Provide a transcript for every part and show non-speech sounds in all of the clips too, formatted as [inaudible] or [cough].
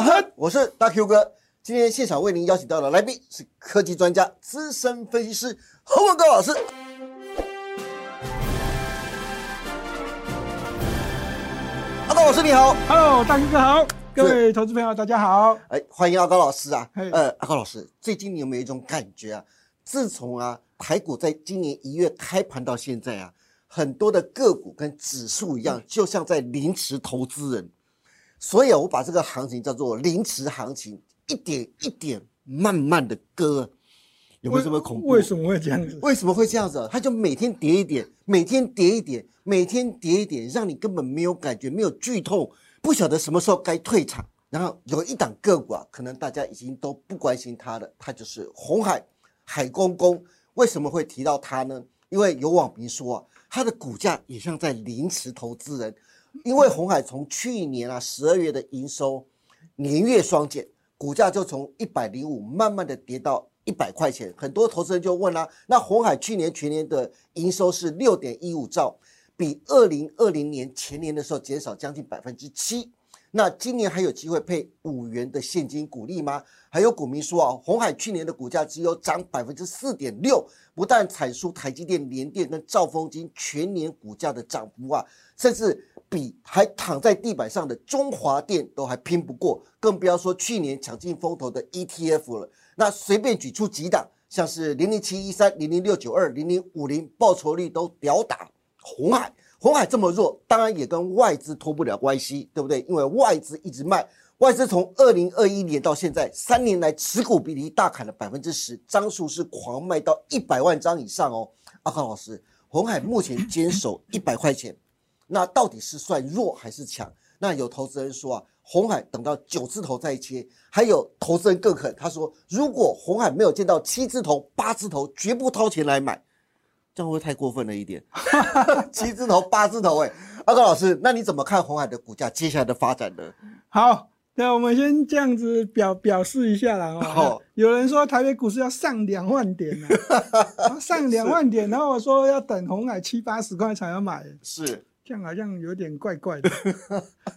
亨》，我是大 Q 哥。今天现场为您邀请到的来宾是科技专家、资深分析师侯文高老师。阿高老师你好，Hello，大 Q 哥好，各位投资朋友大家好。哎，欢迎阿高老师啊。嘿呃，阿高老师，最近你有没有一种感觉啊？自从啊台股在今年一月开盘到现在啊，很多的个股跟指数一样，就像在凌迟投资人。所以啊，我把这个行情叫做凌迟行情，一点一点慢慢的割，有没有这么恐怖？为什么会这样子？为什么会这样子啊？它就每天跌一点，每天跌一点，每天跌一点，让你根本没有感觉，没有剧痛，不晓得什么时候该退场。然后有一档个股啊，可能大家已经都不关心它了，它就是红海海公公。为什么会提到它呢？因为有网民说啊，它的股价也像在凌迟投资人，因为红海从去年啊十二月的营收年月双减，股价就从一百零五慢慢的跌到一百块钱。很多投资人就问啦、那红海去年全年的营收是六点一五兆，比二零二零年前年的时候减少将近百分之七。那今年还有机会配五元的现金股利吗？还有股民说啊，红海去年的股价只有涨百分之四点六，不但踩输台积电、联电跟兆丰金全年股价的涨幅啊，甚至比还躺在地板上的中华电都还拼不过，更不要说去年抢尽风头的 ETF 了。那随便举出几档，像是零零七一三、零零六九二、零零五零，报酬率都屌打红海。红海这么弱，当然也跟外资脱不了关系，对不对？因为外资一直卖，外资从二零二一年到现在三年来持股比例大砍了百分之十，张数是狂卖到一百万张以上哦。阿康老师，红海目前坚守一百块钱，那到底是算弱还是强？那有投资人说啊，红海等到九字头再切，还有投资人更狠，他说如果红海没有见到七字头、八字头，绝不掏钱来买。这样会不会太过分了一点？[laughs] 七字头、八字头、哎，阿高老师，那你怎么看红海的股价接下来的发展呢？好，那我们先这样子表表示一下啦。好哦，有人说台北股市要上两万点呢、啊，[laughs] 上两万点，然后我说要等红海七八十块才要买，是这样好像有点怪怪的。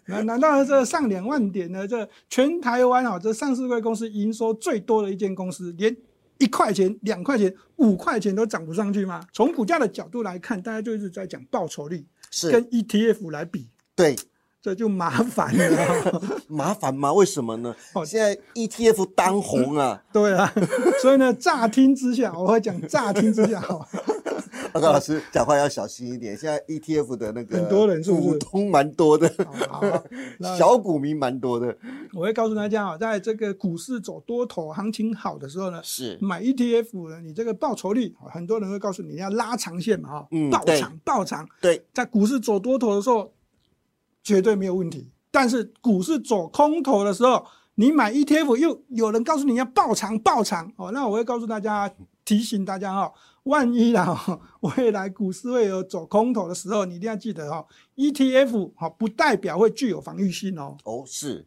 难难道这上两万点呢？这全台湾啊，这上市贵公司营收最多的一间公司，连一块钱、两块钱、五块钱都涨不上去吗？从股价的角度来看，大家就一直在讲报酬率，是，跟 ETF 来比，对，这就麻烦了。[laughs] 麻烦吗？为什么呢？哦现在 ETF 当红啊，[laughs] 对啊，所以呢，乍听之下，我会讲乍听之下，哦阿高老师讲话要小心一点。现在 ETF 的那个很多人是不是？股东蛮多的，[laughs] 小股民蛮多的，我会告诉大家啊，在这个股市走多头、行情好的时候呢，是。买 ETF 呢，你这个报酬率，哦很多人会告诉你你要拉长线嘛，哈、嗯对爆长爆长，对，在股市走多头的时候绝对没有问题，但是股市走空头的时候，你买 ETF 又有人告诉你要爆仓爆仓。哦，那我会告诉大家，提醒大家哈、万一啦、哦，未来股市会有走空头的时候，你一定要记得哈、ETF 哈、不代表会具有防御性哦，哦，是，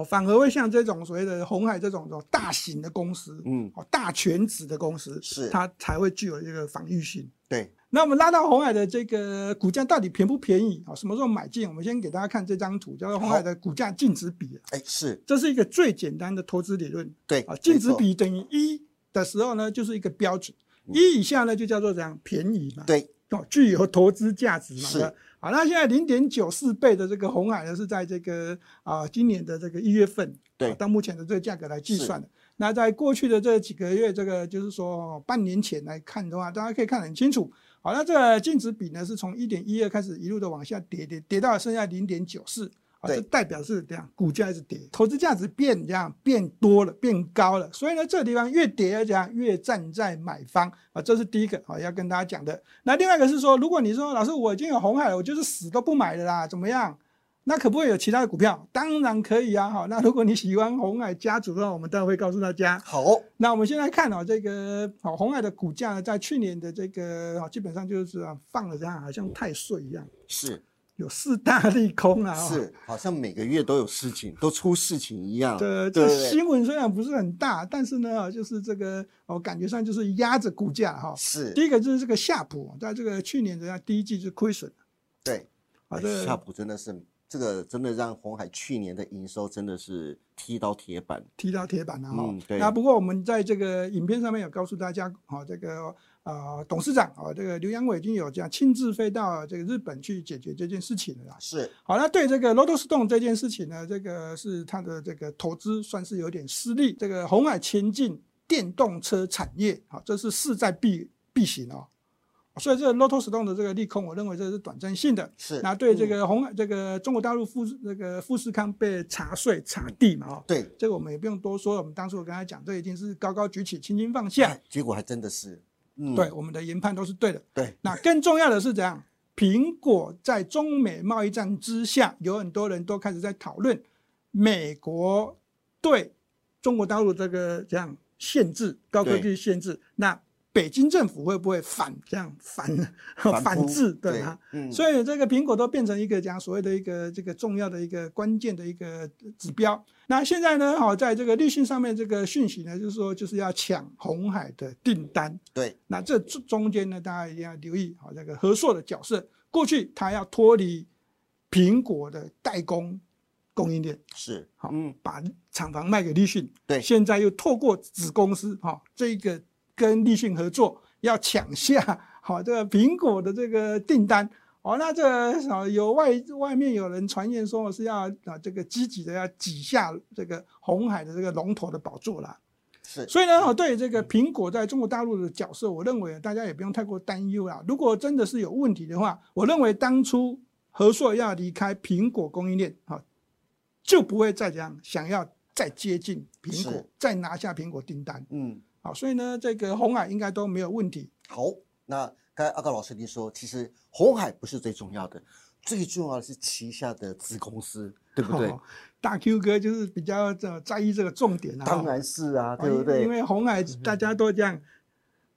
哦，反而会像这种所谓的红海这种这种大型的公司，嗯，哦，大全值的公司，是。它才会具有这个防御性。对，那我们拉到红海的这个股价到底便不便宜？啊？什么时候买进？我们先给大家看这张图，叫做红海的股价净值比。哎，是。这是一个最简单的投资理论。对啊，净值比等于一的时候呢，就是一个标准，一以下呢就叫做怎样便宜嘛，对，哦，具有投资价值嘛。是好，那现在零点九四倍的这个红海呢，是在这个啊今年的这个一月份，对啊到目前的这个价格来计算的。那在过去的这几个月，这个就是说半年前来看的话，大家可以看得很清楚。好，那这个净值比呢，是从一点一二开始一路的往下跌，跌跌到剩下零点九四。啊，这代表是这样，股价一直跌，投资价值变这样变多了，变高了，所以呢，这个地方越跌而讲越站在买方啊，这是第一个啊要跟大家讲的。那另外一个是说，如果你说老师我已经有红海了，我就是死都不买的啦，怎么样？那可不可以有其他的股票？当然可以啊。好，那如果你喜欢红海家族的话，我们当然会告诉大家。好哦，那我们现在看哦，这个好红海的股价呢，在去年的这个啊，基本上就是啊放了这样，好像太岁一样，是有四大利空啊。哦是，好像每个月都有事情，都出事情一样，对，对这新闻虽然不是很大，但是呢，就是这个我感觉上就是压着股价哈。是，第一个就是这个夏普，在这个去年人家第一季是亏损对，啊，哎这个夏普真的是这个真的让红海去年的营收真的是踢到铁板。踢到铁板了哈、嗯对那不过我们在这个影片上面有告诉大家，哈、这个呃董事长啊、这个刘扬伟已经有这样亲自飞到这个日本去解决这件事情了啦。是，好，那对这个 Lotus Stone 这件事情呢，这个是他的这个投资算是有点失利。这个红海前进电动车产业，好，这是势在必必行哦。所以这个 Lotus Stone 的这个利空，我认为这是短暂性的。是。那对这嗯个红海，这个中国大陆富士这个富士康被查税查地嘛，哦，对，这个我们也不用多说，我们当初我跟他讲，这已经是高高举起，轻轻放下。哎结果还真的是，嗯，对，我们的研判都是对的。对，那更重要的是怎样？苹果在中美贸易战之下，有很多人都开始在讨论美国对中国大陆这个这样限制高科技限制，那北京政府会不会反这样反反反制对啊？嗯，所以这个苹果都变成一个讲所谓的一个这个重要的一个关键的一个指标。那现在呢，好，在这个立讯上面这个讯息呢，就是说就是要抢红海的订单。对，那这中中间呢，大家一定要留意好这个和硕的角色。过去它要脱离苹果的代工供应链，是，好嗯，把厂房卖给立讯。对现在又透过子公司哈、这个跟立讯合作，要抢下 [laughs] 好、这个苹果的这个订单。哦，那这个啊有外外面有人传言说是要啊这个积极的要挤下这个红海的这个龙头的宝座啦。是，所以呢，我对这个苹果在中国大陆的角色，我认为大家也不用太过担忧啦。如果真的是有问题的话，我认为当初和硕要离开苹果供应链，哈，就不会再这样想要再接近苹果，再拿下苹果订单。嗯，好，所以呢，这个红海应该都没有问题。好，那刚才阿高老师您说，其实红海不是最重要的，最重要的是旗下的子公司，对不对？哦 [laughs] 大 Q 哥就是比较在在意这个重点啊。当然是啊，哦对不对？因为红海大家都这样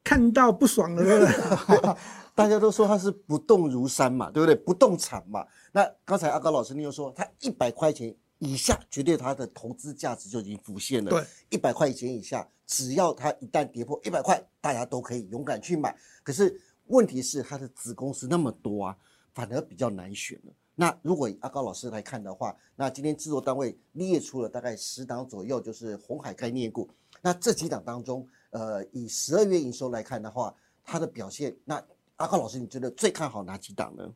看到不爽了？[laughs] 大家都说它是不动如山嘛，对不对？不动产嘛。那刚才阿高老师你又说，它一百块钱以下，绝对它的投资价值就已经浮现了。对，一百块钱以下，只要它一旦跌破一百块，大家都可以勇敢去买。可是问题是，它的子公司那么多啊，反而比较难选了。那如果以阿高老师来看的话，那今天制作单位列出了大概十档左右，就是红海概念股。那这几档当中，呃，以十二月营收来看的话，它的表现，那阿高老师，你觉得最看好哪几档呢？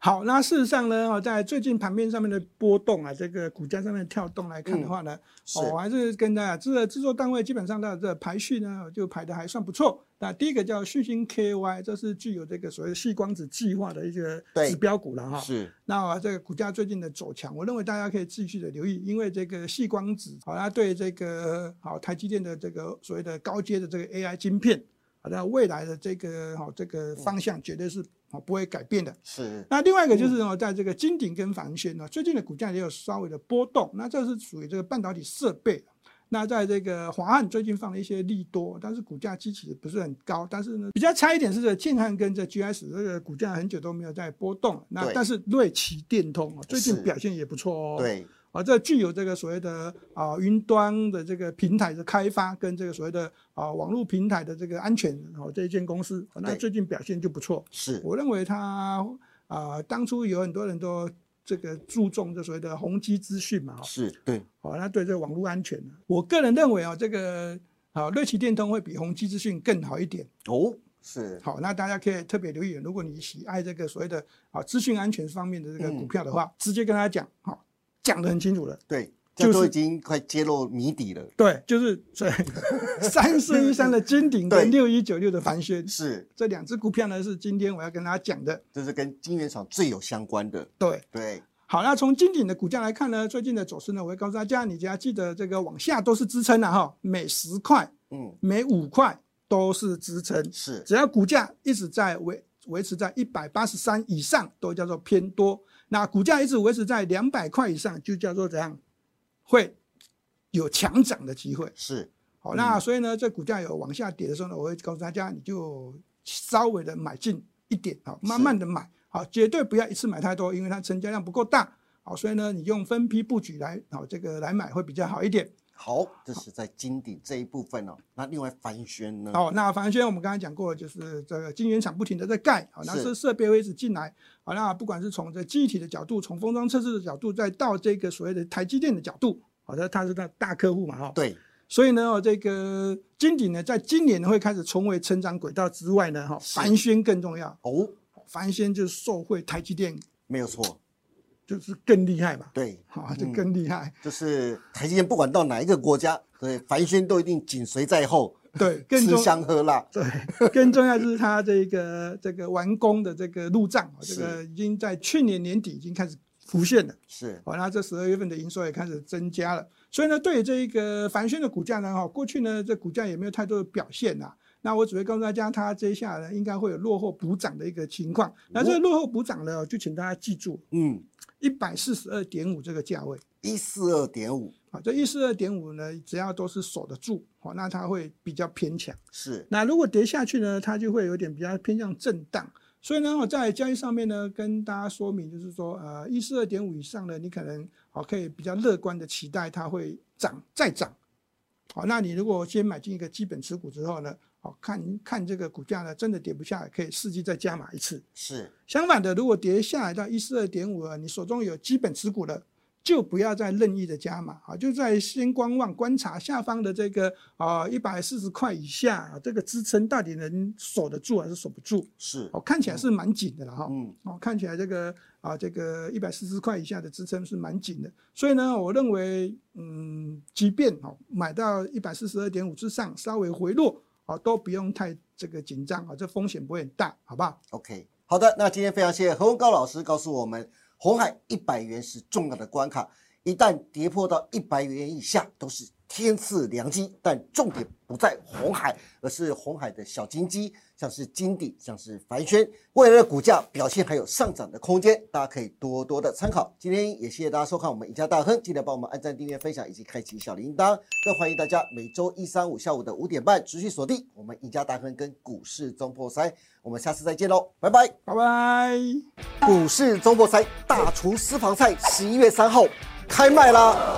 好，那事实上呢，哦，在最近盘面上面的波动啊，这个股价上面的跳动来看的话呢，嗯哦，我还是跟大家这个制作单位基本上它的这个排序呢，就排的还算不错。那第一个叫旭星 KY，这是具有这个所谓的细光子计划的一个指标股了哈。是那啊这个股价最近的走强，我认为大家可以继续的留意，因为这个细光子，好，它对这个好台积电的这个所谓的高阶的这个 AI 晶片，好，那未来的这个好这个方向绝对是好不会改变的。是那另外一个就是哦，在这个金鼎跟凡轩呢，最近的股价也有稍微的波动。那这是属于这个半导体设备。那在这个华汉最近放了一些利多，但是股价基期不是很高。但是呢，比较差一点是这个建汉跟这 GS 这个股价很久都没有在波动。那但是瑞奇电通哦，最近表现也不错哦。。对，啊，这具有这个所谓的啊云端的这个平台的开发，跟这个所谓的啊网络平台的这个安全哦这一间公司，哦那最近表现就不错。是。我认为它啊、当初有很多人都这个注重这所谓的宏基资讯嘛，是，对，哦，那对这个网络安全呢，我个人认为啊、这个啊瑞奇电通会比宏基资讯更好一点。哦，是。好，那大家可以特别留意，如果你喜爱这个所谓的啊资讯安全方面的这个股票的话，直接跟他讲，好、讲得很清楚了。对，这就是都已经快揭露谜底了。对，就是这 [laughs] 三四一三的金鼎对跟六一九六的凡轩是，这两只股票呢，是今天我要跟大家讲的。这是跟金源厂最有相关的。对，对，好，那从金鼎的股价来看呢，最近的走势呢，我会告诉大家，你只要记得这个往下都是支撑了哈，每十块、嗯，每五块都是支撑，是只要股价一直在维维持在一百八十三以上，都叫做偏多。那股价一直维持在两百块以上，就叫做怎样？会有强涨的机会。是，好，那所以呢，这股价有往下跌的时候呢，我会告诉大家，你就稍微的买进一点，好，慢慢的买，好，绝对不要一次买太多，因为它成交量不够大，好，所以呢，你用分批布局来，好，这个来买会比较好一点。好，这是在金鼎这一部分哦。那另外凡轩呢？好，那凡轩我们刚才讲过，就是这个晶圆厂不停的在盖，好，那是设备会一直进来，好，那不管是从这记忆体的角度，从封装测试的角度，再到这个所谓的台积电的角度，好的，它是大大客户嘛，哈。对。所以呢，这个金鼎呢，在今年会开始重回成长轨道之外呢，哈，凡轩更重要哦。凡轩就是受惠台积电，没有错，就是更厉害嘛。对，好，就更厉害。就是台积电不管到哪一个国家，对，凡轩都一定紧随在后。对，吃香喝辣。对，更重要就是它这个这个完工的这个路障，这个已经在去年年底已经开始浮现了。是，好，那这十二月份的营收也开始增加了。所以呢，对于这一个凡轩的股价呢，哈，过去呢这股价也没有太多的表现呐。那我只会告诉大家，它接下来应该会有落后补涨的一个情况。那这个落后补涨呢，就请大家记住，嗯，一百四十二点五这个价位，一四二点五，啊，这一四二点五呢，只要都是守得住，好，那它会比较偏强。是，那如果跌下去呢，它就会有点比较偏向震荡。所以呢，我在交易上面呢，跟大家说明，就是说，呃，一四二点五以上呢，你可能好可以比较乐观的期待它会涨再涨。好，那你如果先买进一个基本持股之后呢，好看看这个股价呢，真的跌不下来，可以伺机再加码一次。是。相反的，如果跌下来到一四二点五了，你手中有基本持股的。就不要再任意的加码啊，就在先观望观察下方的这个啊一百四十块以下，啊这个支撑到底能守得住还是守不住？是哦，看起来是蛮紧的了哈。嗯，哦，看起来这个啊这个一百四十块以下的支撑是蛮紧的，所以呢，我认为嗯，即便哦买到一百四十二点五之上稍微回落好，都不用太这个紧张啊，这风险不会很大，好不好？OK，好的，那今天非常谢谢何文高老师告诉我们。红海一百元是重要的关卡，一旦跌破到一百元以下，都是天赐良机。但重点不在红海，而是红海的小金鸡，像是金鼎，像是凡轩，未来的股价表现还有上涨的空间，大家可以多多的参考。今天也谢谢大家收看我们赢家大亨，记得帮我们按赞、订阅、分享以及开启小铃铛。更欢迎大家每周一、三、五下午的五点半持续锁定我们赢家大亨跟股市中破塞。我们下次再见喽，拜拜拜拜！股市周末赛大厨私房菜十一月三号开卖啦！